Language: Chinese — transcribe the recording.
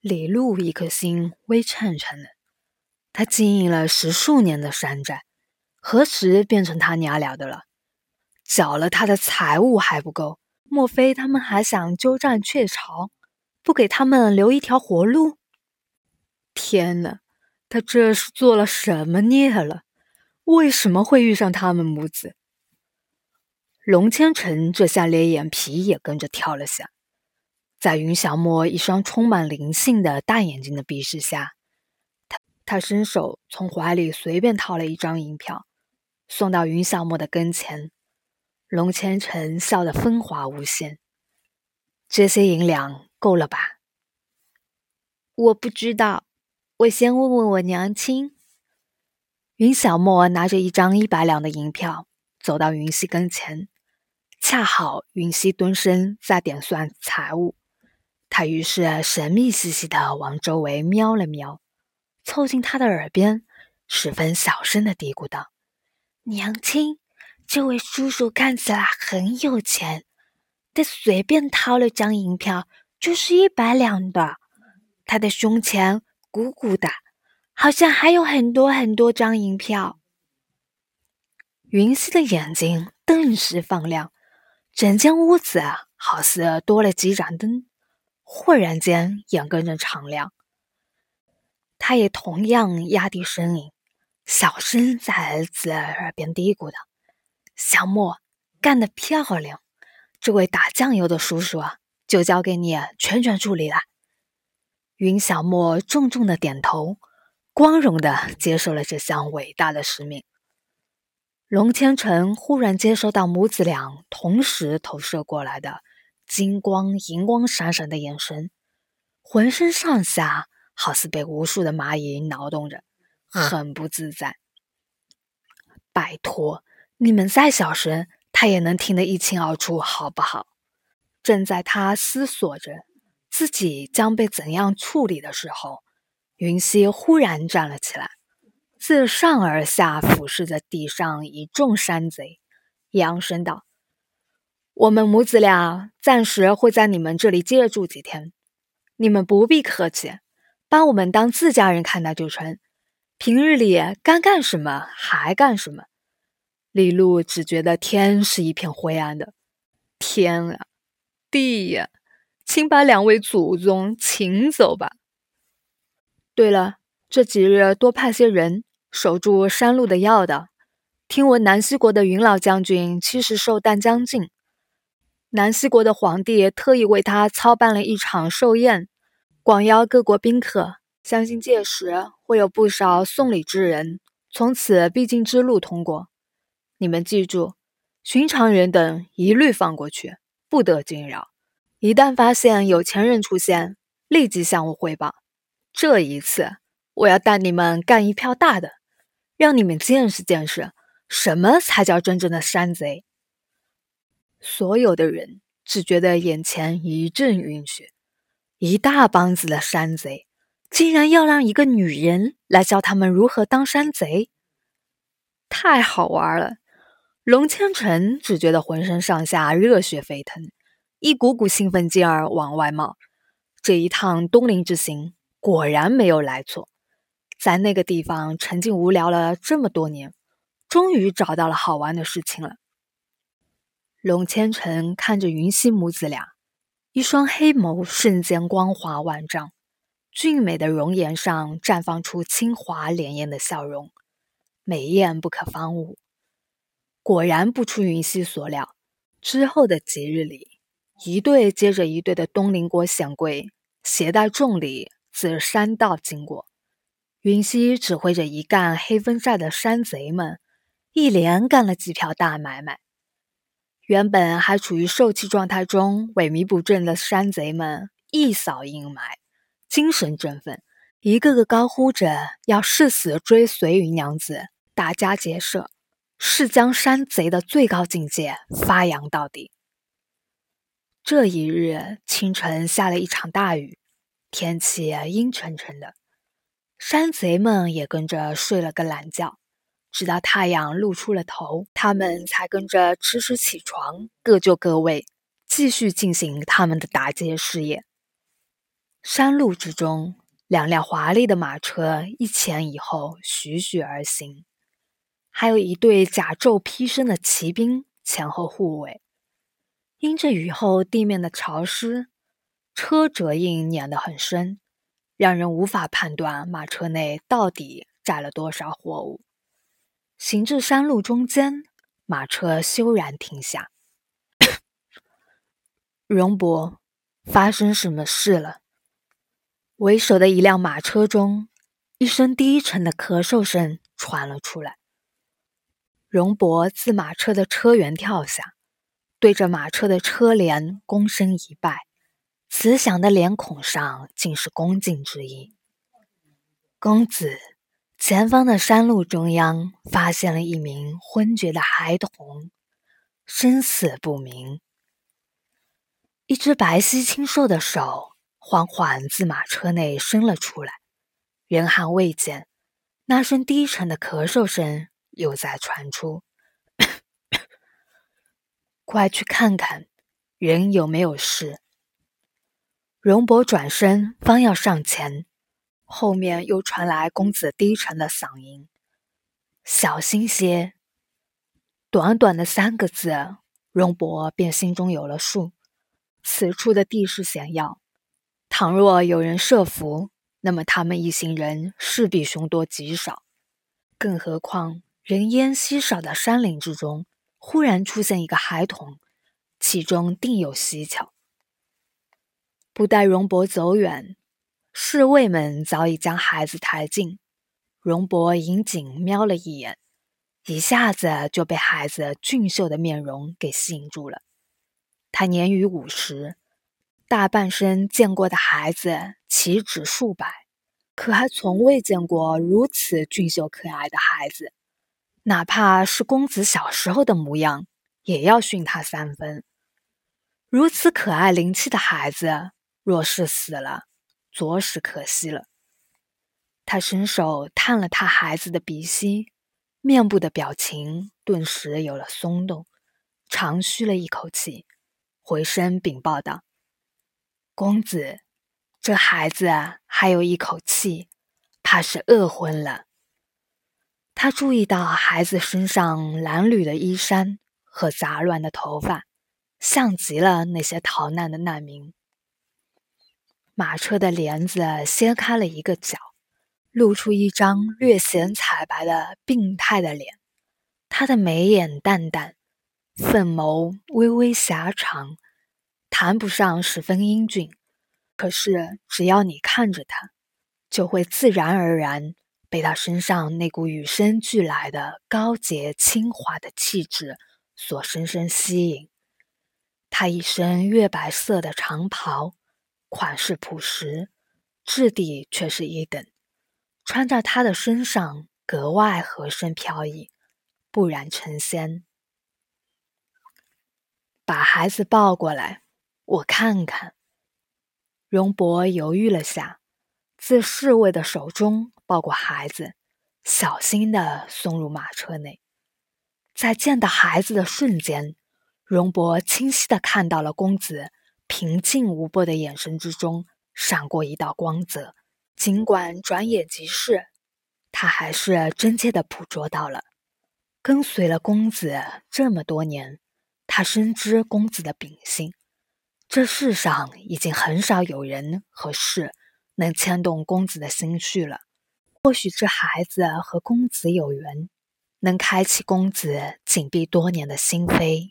李禄一颗心微颤颤的，他经营了十数年的山寨，何时变成他娘俩的了？缴了他的财物还不够，莫非他们还想鸠占鹊巢，不给他们留一条活路？天哪，他这是做了什么孽了？为什么会遇上他们母子？龙千成这下连眼皮也跟着跳了下，在云小莫一双充满灵性的大眼睛的鄙视下，他他伸手从怀里随便掏了一张银票，送到云小莫的跟前。龙千成笑得风华无限，这些银两够了吧？我不知道，我先问问我娘亲。云小沫拿着一张一百两的银票，走到云溪跟前，恰好云溪蹲身在点算财物，他于是神秘兮兮的往周围瞄了瞄，凑近他的耳边，十分小声的嘀咕道：“娘亲，这位叔叔看起来很有钱，他随便掏了张银票就是一百两的，他的胸前鼓鼓的。”好像还有很多很多张银票。云溪的眼睛顿时放亮，整间屋子好似多了几盏灯，忽然间眼跟着敞亮。他也同样压低声音，小声在儿子耳边嘀咕道：“小莫干得漂亮，这位打酱油的叔叔啊，就交给你全权处理了。”云小莫重重的点头。光荣的接受了这项伟大的使命。龙千成忽然接收到母子俩同时投射过来的金光、银光闪闪的眼神，浑身上下好似被无数的蚂蚁挠动着，很不自在。拜托，你们再小声，他也能听得一清二楚，好不好？正在他思索着自己将被怎样处理的时候。云溪忽然站了起来，自上而下俯视着地上一众山贼，扬声道：“我们母子俩暂时会在你们这里借住几天，你们不必客气，把我们当自家人看待就成。平日里该干什么还干什么。”李璐只觉得天是一片灰暗的，天啊，地呀，请把两位祖宗请走吧。对了，这几日多派些人守住山路的要道。听闻南溪国的云老将军七十寿诞将近，南希国的皇帝特意为他操办了一场寿宴，广邀各国宾客。相信届时会有不少送礼之人从此必经之路通过。你们记住，寻常人等一律放过去，不得惊扰。一旦发现有钱人出现，立即向我汇报。这一次，我要带你们干一票大的，让你们见识见识什么才叫真正的山贼。所有的人只觉得眼前一阵晕眩，一大帮子的山贼，竟然要让一个女人来教他们如何当山贼，太好玩了！龙千成只觉得浑身上下热血沸腾，一股股兴奋劲儿往外冒。这一趟东陵之行。果然没有来错，在那个地方沉静无聊了这么多年，终于找到了好玩的事情了。龙千成看着云溪母子俩，一双黑眸瞬间光华万丈，俊美的容颜上绽放出清华潋滟的笑容，美艳不可方物。果然不出云溪所料，之后的几日里，一对接着一对的东陵国显贵携带重礼。自山道经过，云溪指挥着一干黑风寨的山贼们，一连干了几票大买卖。原本还处于受气状态中、萎靡不振的山贼们，一扫阴霾，精神振奋，一个个高呼着要誓死追随云娘子，打家劫舍，誓将山贼的最高境界发扬到底。这一日清晨，下了一场大雨。天气阴沉沉的，山贼们也跟着睡了个懒觉，直到太阳露出了头，他们才跟着迟迟起床，各就各位，继续进行他们的打劫事业。山路之中，两辆华丽的马车一前一后，徐徐而行，还有一队甲胄披身的骑兵前后护卫。因着雨后地面的潮湿，车辙印碾得很深，让人无法判断马车内到底载了多少货物。行至山路中间，马车休然停下。荣伯，发生什么事了？为首的一辆马车中，一声低沉的咳嗽声传了出来。荣伯自马车的车辕跳下。对着马车的车帘躬身一拜，慈祥的脸孔上尽是恭敬之意。公子，前方的山路中央发现了一名昏厥的孩童，生死不明。一只白皙清瘦的手缓缓自马车内伸了出来，人还未见，那声低沉的咳嗽声又在传出。快去看看，人有没有事。荣伯转身方要上前，后面又传来公子低沉的嗓音：“小心些。”短短的三个字，荣伯便心中有了数。此处的地势险要，倘若有人设伏，那么他们一行人势必凶多吉少。更何况人烟稀少的山林之中。忽然出现一个孩童，其中定有蹊跷。不待荣伯走远，侍卫们早已将孩子抬进。荣伯引颈瞄了一眼，一下子就被孩子俊秀的面容给吸引住了。他年逾五十，大半生见过的孩子岂止数百，可还从未见过如此俊秀可爱的孩子。哪怕是公子小时候的模样，也要训他三分。如此可爱灵气的孩子，若是死了，着实可惜了。他伸手探了探孩子的鼻息，面部的表情顿时有了松动，长吁了一口气，回身禀报道：“公子，这孩子还有一口气，怕是饿昏了。”他注意到孩子身上褴褛的衣衫和杂乱的头发，像极了那些逃难的难民。马车的帘子掀开了一个角，露出一张略显惨白的病态的脸。他的眉眼淡淡，凤眸微微狭长，谈不上十分英俊，可是只要你看着他，就会自然而然。被他身上那股与生俱来的高洁清华的气质所深深吸引。他一身月白色的长袍，款式朴实，质地却是一等，穿在他的身上格外合身飘逸，不染成仙。把孩子抱过来，我看看。荣伯犹豫了下，自侍卫的手中。抱过孩子，小心地送入马车内。在见到孩子的瞬间，荣伯清晰的看到了公子平静无波的眼神之中闪过一道光泽。尽管转眼即逝，他还是真切地捕捉到了。跟随了公子这么多年，他深知公子的秉性。这世上已经很少有人和事能牵动公子的心绪了。或许这孩子和公子有缘，能开启公子紧闭多年的心扉。